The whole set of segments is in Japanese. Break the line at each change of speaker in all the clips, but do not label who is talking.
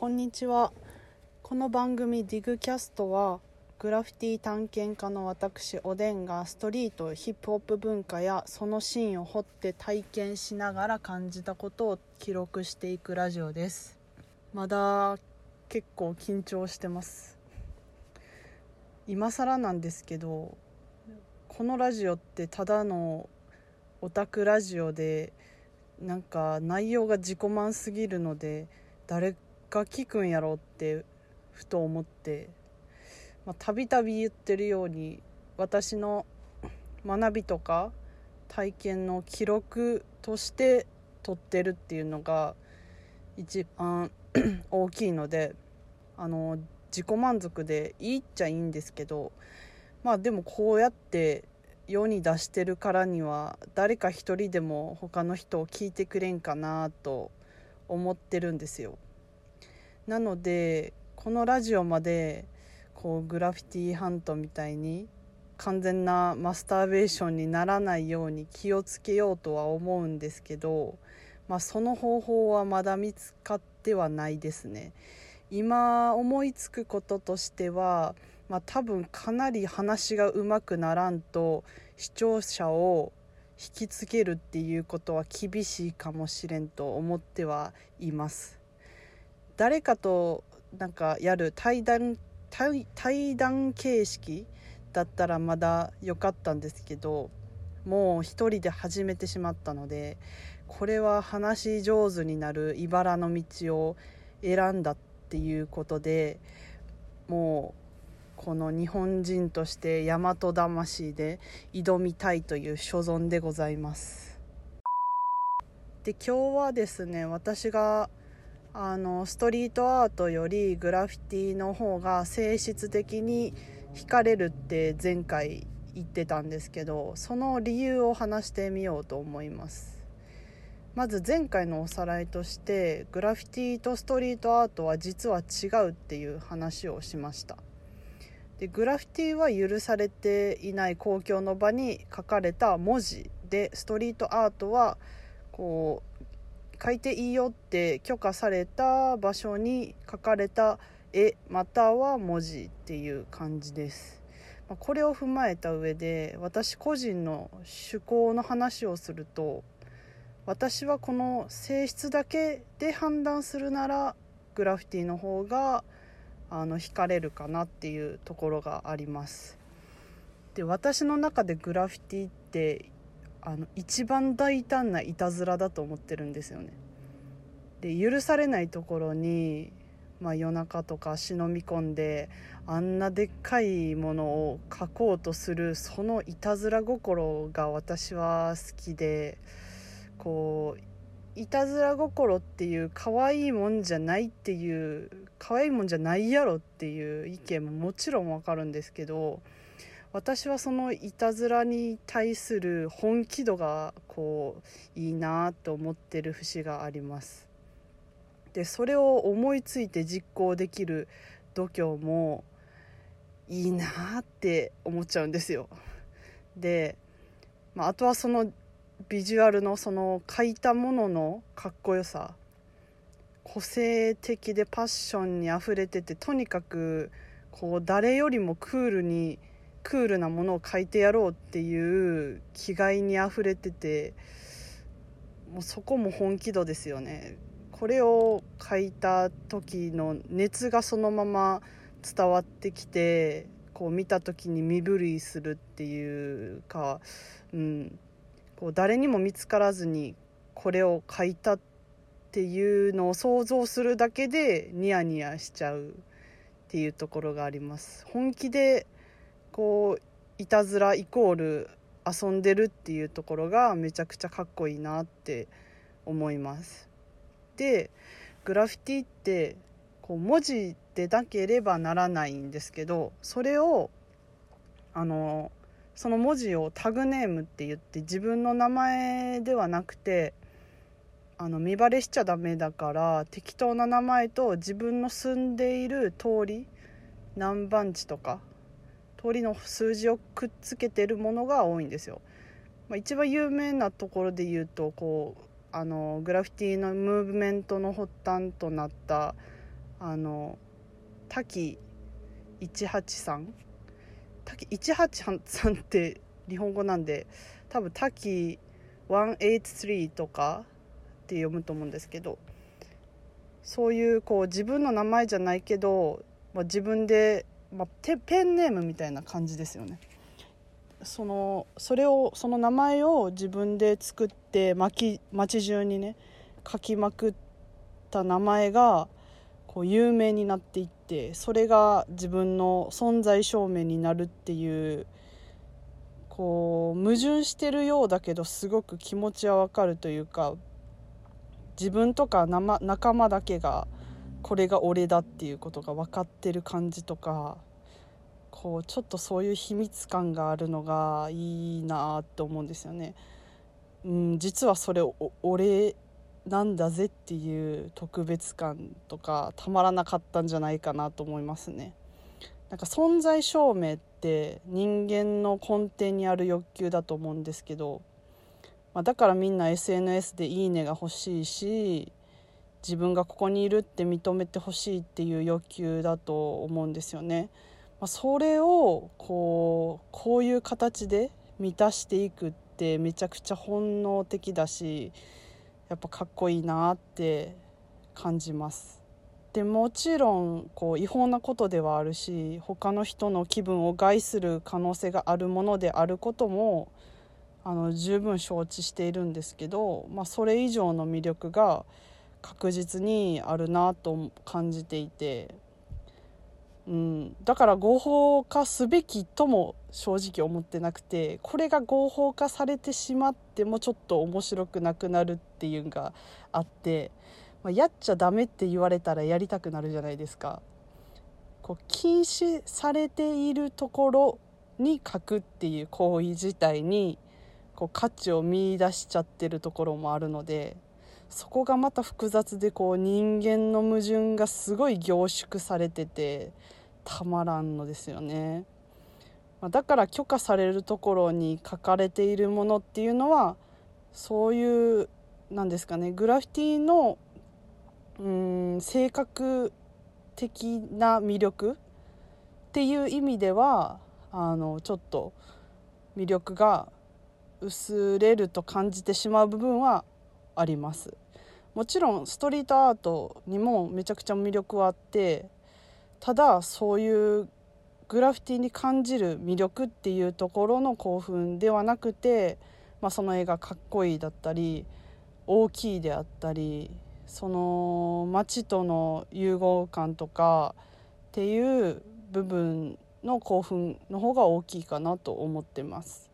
こんにちは。この番組ディグキャストはグラフィティ探検家の私おでんがストリートヒップホップ文化やそのシーンを掘って体験しながら感じたことを記録していくラジオです。まだ結構緊張してます。今更なんですけどこのラジオってただのオタクラジオでなんか内容が自己満すぎるので誰が聞くんやろうってふと思ってたびたび言ってるように私の学びとか体験の記録として撮ってるっていうのが一番 大きいのであの自己満足でいいっちゃいいんですけどまあでもこうやって世に出してるからには誰か一人でも他の人を聞いてくれんかなと思ってるんですよ。なのでこのラジオまでこうグラフィティハントみたいに完全なマスターベーションにならないように気をつけようとは思うんですけど、まあ、その方法はまだ見つかってはないですね。今思いつくこととしては、まあ、多分かなり話がうまくならんと視聴者を引きつけるっていうことは厳しいかもしれんと思ってはいます。誰かとなんかやる対談対対談形式だったらまだ良かったんですけどもう一人で始めてしまったのでこれは話し上手になる茨の道を選んだっていうことでもうこの日本人として大和魂で挑みたいという所存でございます。で今日はですね私があのストリートアートよりグラフィティの方が性質的に惹かれるって前回言ってたんですけどその理由を話してみようと思います。まず前回のおさらいとしてグラフィティとストリートアートは実は違うっていう話をしました。でグラフィティは許されていない公共の場に書かれた文字でストリートアートはこう書いていいよって許可された場所に書かれた絵または文字っていう感じです。これを踏まえた上で私個人の趣向の話をすると私はこの性質だけで判断するならグラフィティの方があの惹かれるかなっていうところがあります。で私の中でグラフィティってあの一番大胆ないたずらだと思ってるんですよね。で許されないところに、まあ、夜中とか忍び込んであんなでっかいものを描こうとするそのいたずら心が私は好きでこういたずら心っていう可愛いもんじゃないっていう可愛いもんじゃないやろっていう意見ももちろんわかるんですけど私はそのいたずらに対する本気度がこういいなと思ってる節があります。でそれを思いついて実行できる度胸もいいなって思っちゃうんですよ。で、まあ、あとはそのビジュアルのその書いたもののかっこよさ。個性的でパッションにあふれててとにかくこう誰よりもクールにクールなものを書いてやろうっていう気概にあふれててもうそこも本気度ですよね。これを書いた時の熱がそのまま伝わってきてこう見た時に身震いするっていうか、うん、こう誰にも見つからずにこれを書いたっていうのを想像するだけでニヤニヤしちゃうっていうところがあります。本気でこういたずらイコール遊んでるっていうところがめちゃくちゃかっこいいなって思います。でグラフィティってこう文字でなければならないんですけどそれをあのその文字をタグネームって言って自分の名前ではなくてあの見バレしちゃダメだから適当な名前と自分の住んでいる通り何番地とか通りの数字をくっつけてるものが多いんですよ。まあ、一番有名なところで言うとこうあのグラフィティのムーブメントの発端となったあの滝183滝183って日本語なんで多分滝183とかって読むと思うんですけどそういうこう自分の名前じゃないけど、まあ、自分で、まあ、ペンネームみたいな感じですよね。そのそれをその名前を自分で作って街街中にね書きまくった名前がこう有名になっていってそれが自分の存在証明になるっていうこう矛盾してるようだけどすごく気持ちはわかるというか自分とか仲間だけがこれが俺だっていうことが分かってる感じとかこうちょっとそういう秘密感があるのがいいなって思うんですよね。うん、実はそれ俺なんだぜっていう特別感とかたまらなかったんじゃないかなと思いますね。なんか存在証明って人間の根底にある欲求だと思うんですけど、まあ、だからみんな SNS で「いいね」が欲しいし自分がここにいるって認めてほしいっていう欲求だと思うんですよね。まあ、それをこうこういう形で満たしていくってめちゃくちゃ本能的だしやっぱかっこいいなって感じます。でもちろんこう違法なことではあるし他の人の気分を害する可能性があるものであることもあの十分承知しているんですけど、まあ、それ以上の魅力が確実にあるなと感じていてうん、だから合法化すべきとも正直思ってなくてこれが合法化されてしまってもちょっと面白くなくなるっていうのがあって、まあ、やっちゃダメって言われたらやりたくなるじゃないですか。こう禁止されているところに書くっていう行為自体にこう価値を見いだしちゃってるところもあるのでそこがまた複雑でこう人間の矛盾がすごい凝縮されててたまらんのですよね。だから許可されるところに書かれているものっていうのはそういうなんですかねグラフィティのうん性格的な魅力っていう意味ではあのちょっと魅力が薄れると感じてしまう部分はありますもちろんストリートアートにもめちゃくちゃ魅力はあってただそういうグラフィティに感じる魅力っていうところの興奮ではなくて、まあ、その絵がかっこいいだったり大きいであったりその街との融合感とかっていう部分の興奮の方が大きいかなと思ってます。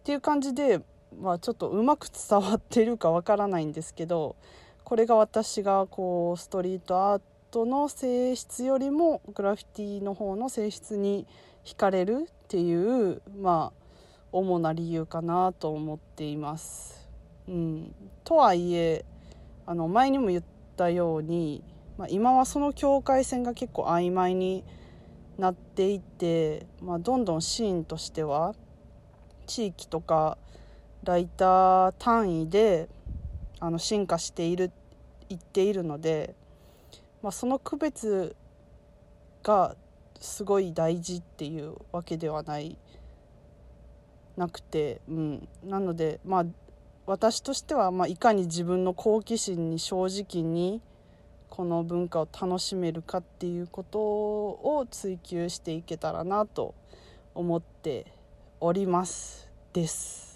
っていう感じで、まあ、ちょっとうまく伝わってるかわからないんですけどこれが私がこうストリートアートの性質よりもグラフィティの方の性質に惹かれるっていうまあ主な理由かなと思っています。うん、とはいえあの前にも言ったように、まあ、今はその境界線が結構曖昧になっていて、まあ、どんどんシーンとしては地域とかライター単位であの進化しているいっているので。まあ、その区別がすごい大事っていうわけではないなくて、うん、なのでまあ私としては、まあ、いかに自分の好奇心に正直にこの文化を楽しめるかっていうことを追求していけたらなと思っておりますです。